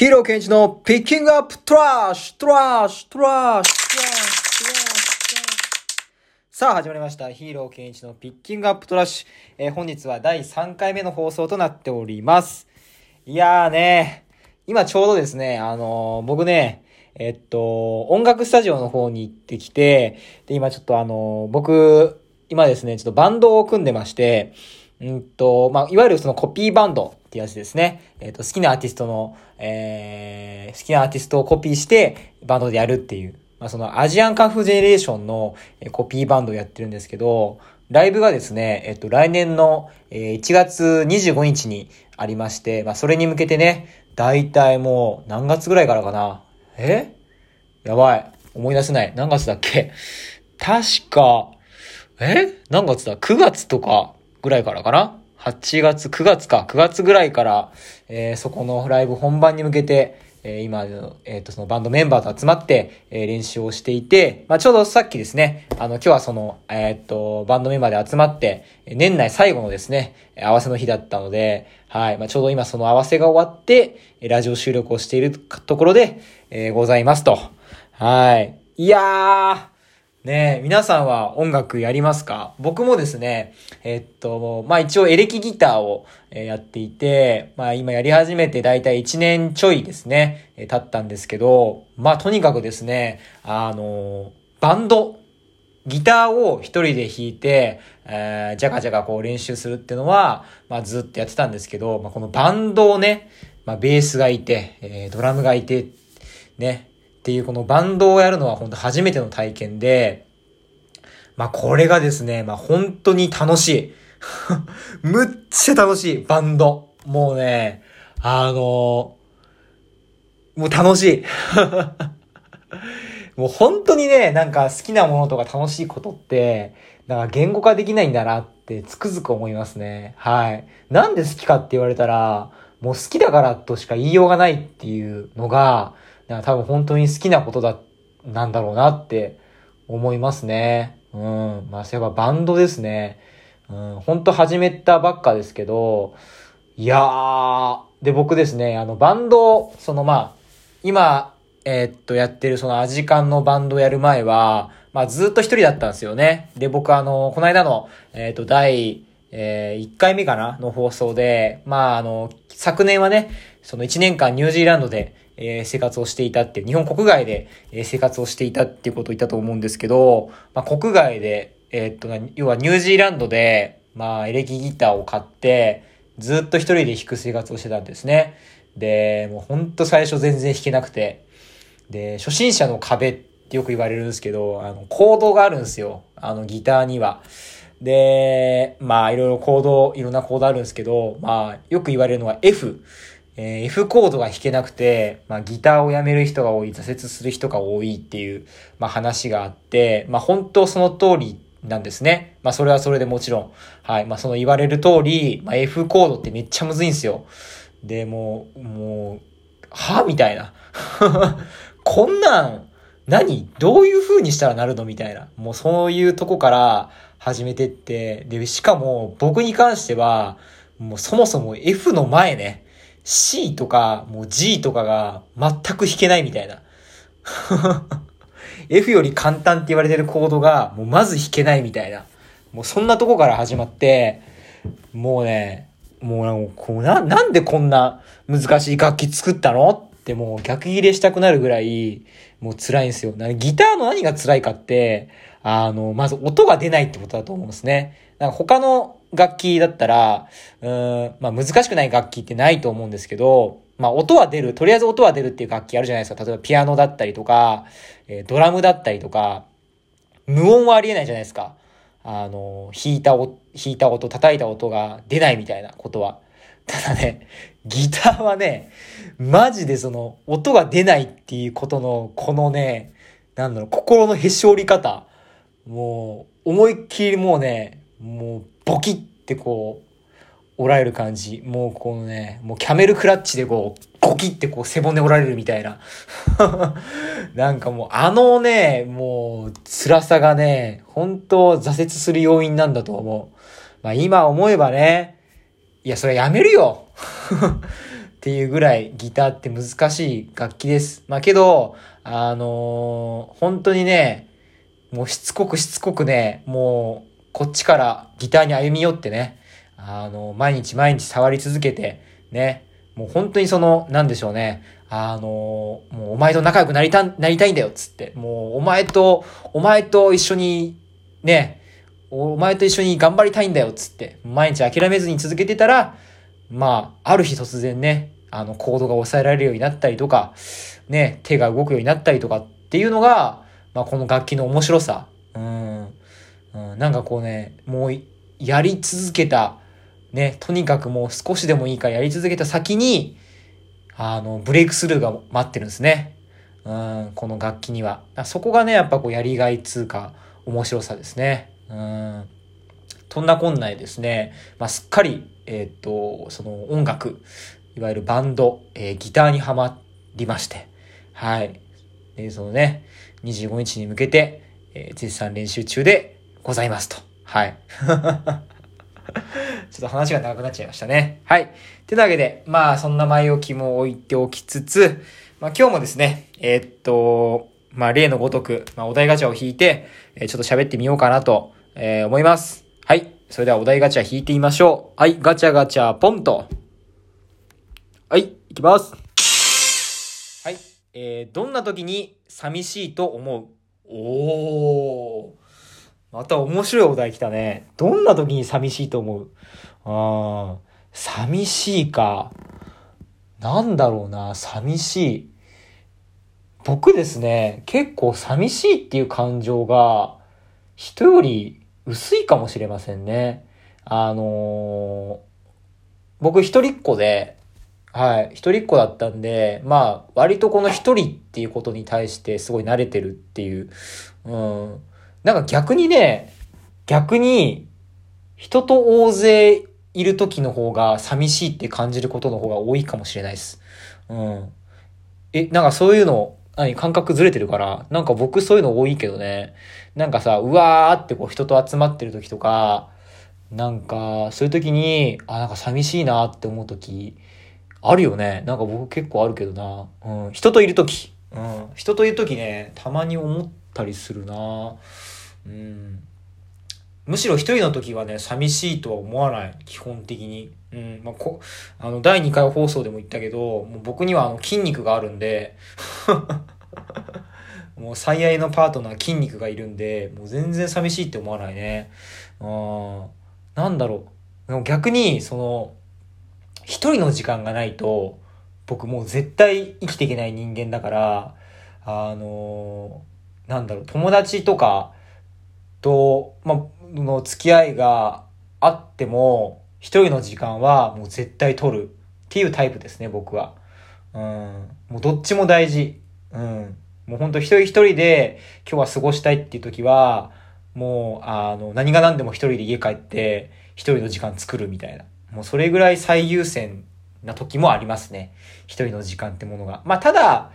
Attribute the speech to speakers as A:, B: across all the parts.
A: ヒーローケンイチの Picking Up Trash Trash Trash Trash Trash さあ始まりました。ヒーローケンイチの Picking Up Trash。えー本日は第3回目の放送となっております。いやーね、今ちょうどですね、あのー僕ね、えっと、音楽スタジオの方に行ってきて、で、今ちょっとあのー僕、今ですね、ちょっとバンドを組んでまして、うんと、まあ、いわゆるそのコピーバンドってやつですね。えっ、と、好きなアーティストの、えー、好きなアーティストをコピーして、バンドでやるっていう。まあ、そのアジアンカンフージェネレーションのコピーバンドをやってるんですけど、ライブがですね、えっと、来年の1月25日にありまして、まあ、それに向けてね、だいたいもう何月ぐらいからかな？え？やばい。思い出せない。何月だっけ？確か、え？何月だ ?9 月とかぐらいからかな？?8 月、9月か。9月ぐらいから、えーそこのライブ本番に向けて、えー今、えっ、と、そのバンドメンバーと集まって、えー練習をしていて、まあ、ちょうどさっきですね、あの、今日はその、えっ、と、バンドメンバーで集まって、年内最後のですね、合わせの日だったので、はい、まあ、ちょうど今その合わせが終わって、えラジオ収録をしているところで、えーございますと。はい。いやー、ねえ、皆さんは音楽やりますか？僕もですね、えっと、まあ一応エレキギターをやっていて、まあ今やり始めてだいたい1年ちょいですね、経ったんですけど、まあとにかくですね、あの、バンド、ギターを一人で弾いて、えー、じゃかじゃかこう練習するっていうのは、まあずっとやってたんですけど、まあこのバンドをね、まあベースがいて、えードラムがいて、ね、っていうこのバンドをやるのは本当初めての体験で、まあこれがですね、まあ本当に楽しい。むっちゃ楽しい、バンド。もうね、あのもう楽しい。もう本当にね、なんか好きなものとか楽しいことって、なんか言語化できないんだなってつくづく思いますね。はい。なんで好きかって言われたら、もう好きだからとしか言いようがないっていうのが、なんか多分本当に好きなことだ、なんだろうなって思いますね。うん。まあ、そういえばバンドですね。うん。本当始めたばっかですけど、いやー、で、僕ですね、あの、バンド、そのまあ、今、えーっと、やってるそのアジカンのバンドをやる前は、まあずっと一人だったんですよね。で、僕あの、この間の、えーっと、第、え1回目かなの放送で、まああの、昨年はね、その1年間ニュージーランドで、え生活をしていたっていう、日本国外で、え生活をしていたっていうことを言ったと思うんですけど、まあ国外で、えーっと、要はニュージーランドで、まあエレキギターを買って、ずっと一人で弾く生活をしてたんですね。で、もうほんと最初全然弾けなくて、で、初心者の壁ってよく言われるんですけど、あの、コードがあるんですよ。あの、ギターには。で、まあ、いろいろコード、いろんなコードあるんですけど、まあ、よく言われるのは F。えー F コードが弾けなくて、まあ、ギターをやめる人が多い、挫折する人が多いっていう、まあ、話があって、まあ、本当その通りなんですね。まあ、それはそれでもちろん。はい。まあ、その言われる通り、まあ、F コードってめっちゃむずいんですよ。で、もう、もう、はみたいな。こんなん、何？どういう風にしたらなるの？みたいな。もうそういうとこから始めてって、で、しかも僕に関しては、もうそもそも F の前ね、C とか、もう G とかが全く弾けないみたいな。F より簡単って言われてるコードが、もうまず弾けないみたいな。もうそんなとこから始まって、もうね、もうなんかこうな、なんでこんな難しい楽器作ったのってもう逆ギレしたくなるぐらい、もう辛いんですよ。ギターの何が辛いかって、あの、まず音が出ないってことだと思うんですね。なんか他の楽器だったら、うん、まあ難しくない楽器ってないと思うんですけど、まあ音は出る、とりあえず音は出るっていう楽器あるじゃないですか。例えばピアノだったりとか、えードラムだったりとか、無音はありえないじゃないですか。あの、弾いた音、弾いた音、叩いた音が出ないみたいなことは。ただね、ギターはね、マジでその、音が出ないっていうことの、このね、なんだろう、心のへし折り方。もう、思いっきりもうね、もう、ボキッってこう、折られる感じ。もうこのね、もうキャメルクラッチでこう、ゴキってこう背骨折られるみたいな。なんかもうあのね、もう辛さがね、本当挫折する要因なんだと思う。まあ今思えばね、いやそれやめるよ。っていうぐらいギターって難しい楽器です。まあけど、あのー、本当にね、もうしつこくしつこくね、もうこっちからギターに歩み寄ってね、あの、毎日毎日触り続けて、ね、もう本当にその、なんでしょうね、あの、もうお前と仲良くなりた、なりたいんだよ、つって。もうお前と、お前と一緒に、ね、お前と一緒に頑張りたいんだよ、つって。毎日諦めずに続けてたら、まあ、ある日突然ね、あの、コードが抑えられるようになったりとか、ね、手が動くようになったりとかっていうのが、まあ、この楽器の面白さ。うん。うん、なんかこうね、もう、やり続けた、ね、とにかくもう少しでもいいからやり続けた先に、あの、ブレイクスルーが待ってるんですね。うん、この楽器には。そこがね、やっぱこう、やりがいつうか、面白さですね。うん。そんなこんなでですね、まあ、すっかり、えー、っと、その音楽、いわゆるバンド、えー、ギターにはまりまして、はい。で、そのね、25日に向けて、えー、絶賛練習中でございますと。はい。ちょっと話が長くなっちゃいましたね。はい。てなわけで、まあ、そんな前置きも置いておきつつ、まあ、今日もですね、えー、っと、まあ、例のごとく、まあ、お題ガチャを引いて、えー、ちょっと喋ってみようかなと、えー、思います。はい。それではお題ガチャ引いてみましょう。はい。ガチャガチャポンと。はい。いきます。はい。えー、どんな時に寂しいと思う？おー。また面白いお題来たね。どんな時に寂しいと思う？ああ、寂しいか。なんだろうな、寂しい。僕ですね、結構寂しいっていう感情が人より薄いかもしれませんね。あのー、僕一人っ子で、はい、一人っ子だったんで、まあ、割とこの一人っていうことに対してすごい慣れてるっていう、うん、なんか逆にね、逆に、人と大勢いる時の方が寂しいって感じることの方が多いかもしれないです。うん。え、なんかそういうの、何、感覚ずれてるから、なんか僕そういうの多いけどね。なんかさ、うわーってこう人と集まってる時とか、なんか、そういう時に、あ、なんか寂しいなって思う時、あるよね。なんか僕結構あるけどな。うん。人といる時。うん。人といる時ね、たまに思ったりするな。うん。むしろ一人の時はね、寂しいとは思わない。基本的に。うん。まあ、こ、あの、第2回放送でも言ったけど、もう僕にはあの筋肉があるんで もう最愛のパートナー筋肉がいるんで、もう全然寂しいって思わないね。うん。なんだろう。でも逆に、その、一人の時間がないと、僕もう絶対生きていけない人間だから、あのー、なんだろう、友達とか、と、まの付き合いがあっても、一人の時間はもう絶対取るっていうタイプですね、僕は。うん。もうどっちも大事。うん。もうほんと一人一人で今日は過ごしたいっていう時は、もう、あの、何が何でも一人で家帰って、一人の時間作るみたいな。もうそれぐらい最優先な時もありますね。一人の時間ってものが。まあ、ただ、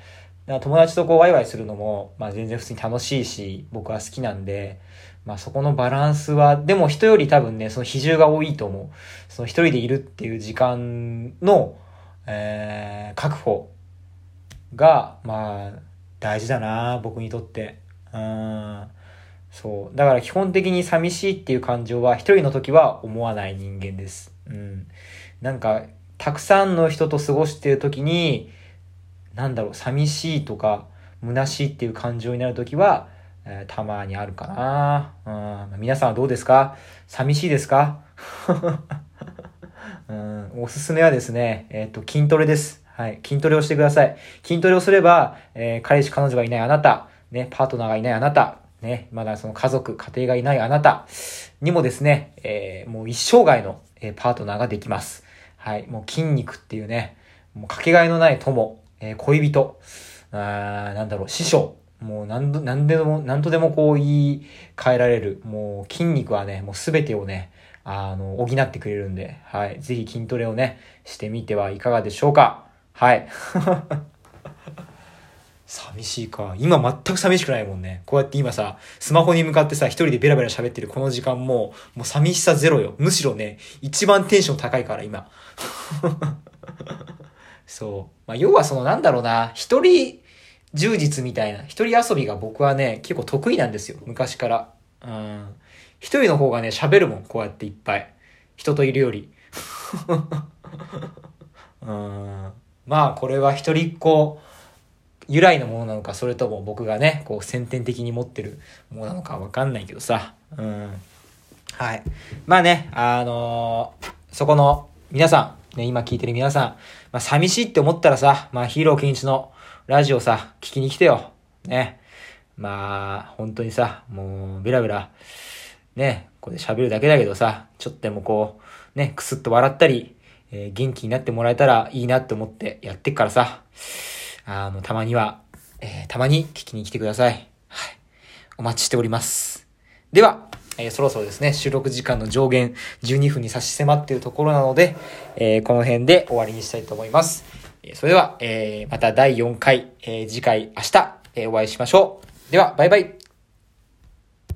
A: 友達とこうワイワイするのも、まあ全然普通に楽しいし、僕は好きなんで、まあそこのバランスは、でも人より多分ね、その比重が多いと思う。その一人でいるっていう時間の、えー、確保が、まあ、大事だな僕にとって。うん。そう。だから基本的に寂しいっていう感情は一人の時は思わない人間です。うん。なんか、たくさんの人と過ごしてる時に、なんだろう、寂しいとか、虚しいっていう感情になる時は、えー、たまにあるかな。うん、皆さんはどうですか？寂しいですか？うん、おすすめはですね、えっ、ー、と、筋トレです。はい。筋トレをしてください。筋トレをすれば、えー、彼氏、彼女がいないあなた、ね、パートナーがいないあなた、ね、まだその家族、家庭がいないあなたにもですね、えー、もう一生涯の、えー、パートナーができます。はい。もう筋肉っていうね、もうかけがえのない友、えー、恋人、あなんだろう、師匠、もう何度、何でも、何とでもこう言い換えられる。もう筋肉はね、もうすべてをね、あの、補ってくれるんで、はい。ぜひ筋トレをね、してみてはいかがでしょうか。はい。寂しいか。今全く寂しくないもんね。こうやって今さ、スマホに向かってさ、一人でベラベラ喋ってるこの時間も、もう寂しさゼロよ。むしろね、一番テンション高いから今。そう。まあ、要はそのなんだろうな、一人充実みたいな、一人遊びが僕はね、結構得意なんですよ。昔から。うん。一人の方がね、喋るもん、こうやっていっぱい。人といるより。うん。まあ、これは一人っ子由来のものなのか、それとも僕がね、こう先天的に持ってるものなのかわかんないけどさ。うん。はい。まあね、あのーそこの皆さん、ね、今聞いてる皆さん、まあ寂しいって思ったらさ、まあヒーローケンイチのラジオさ、聞きに来てよ。ね。まあ、本当にさ、もう、ベラベラ、ね、これで喋るだけだけどさ、ちょっとでもこう、ね、くすっと笑ったり、えー元気になってもらえたらいいなって思ってやってっからさ、あの、たまには、えーたまに聞きに来てください。はい。お待ちしております。では、えーそろそろですね、収録時間の上限12分に差し迫っているところなので、えーこの辺で終わりにしたいと思います。それでは、えーまた第4回、えー次回明日、えーお会いしましょう。では、バイバイ。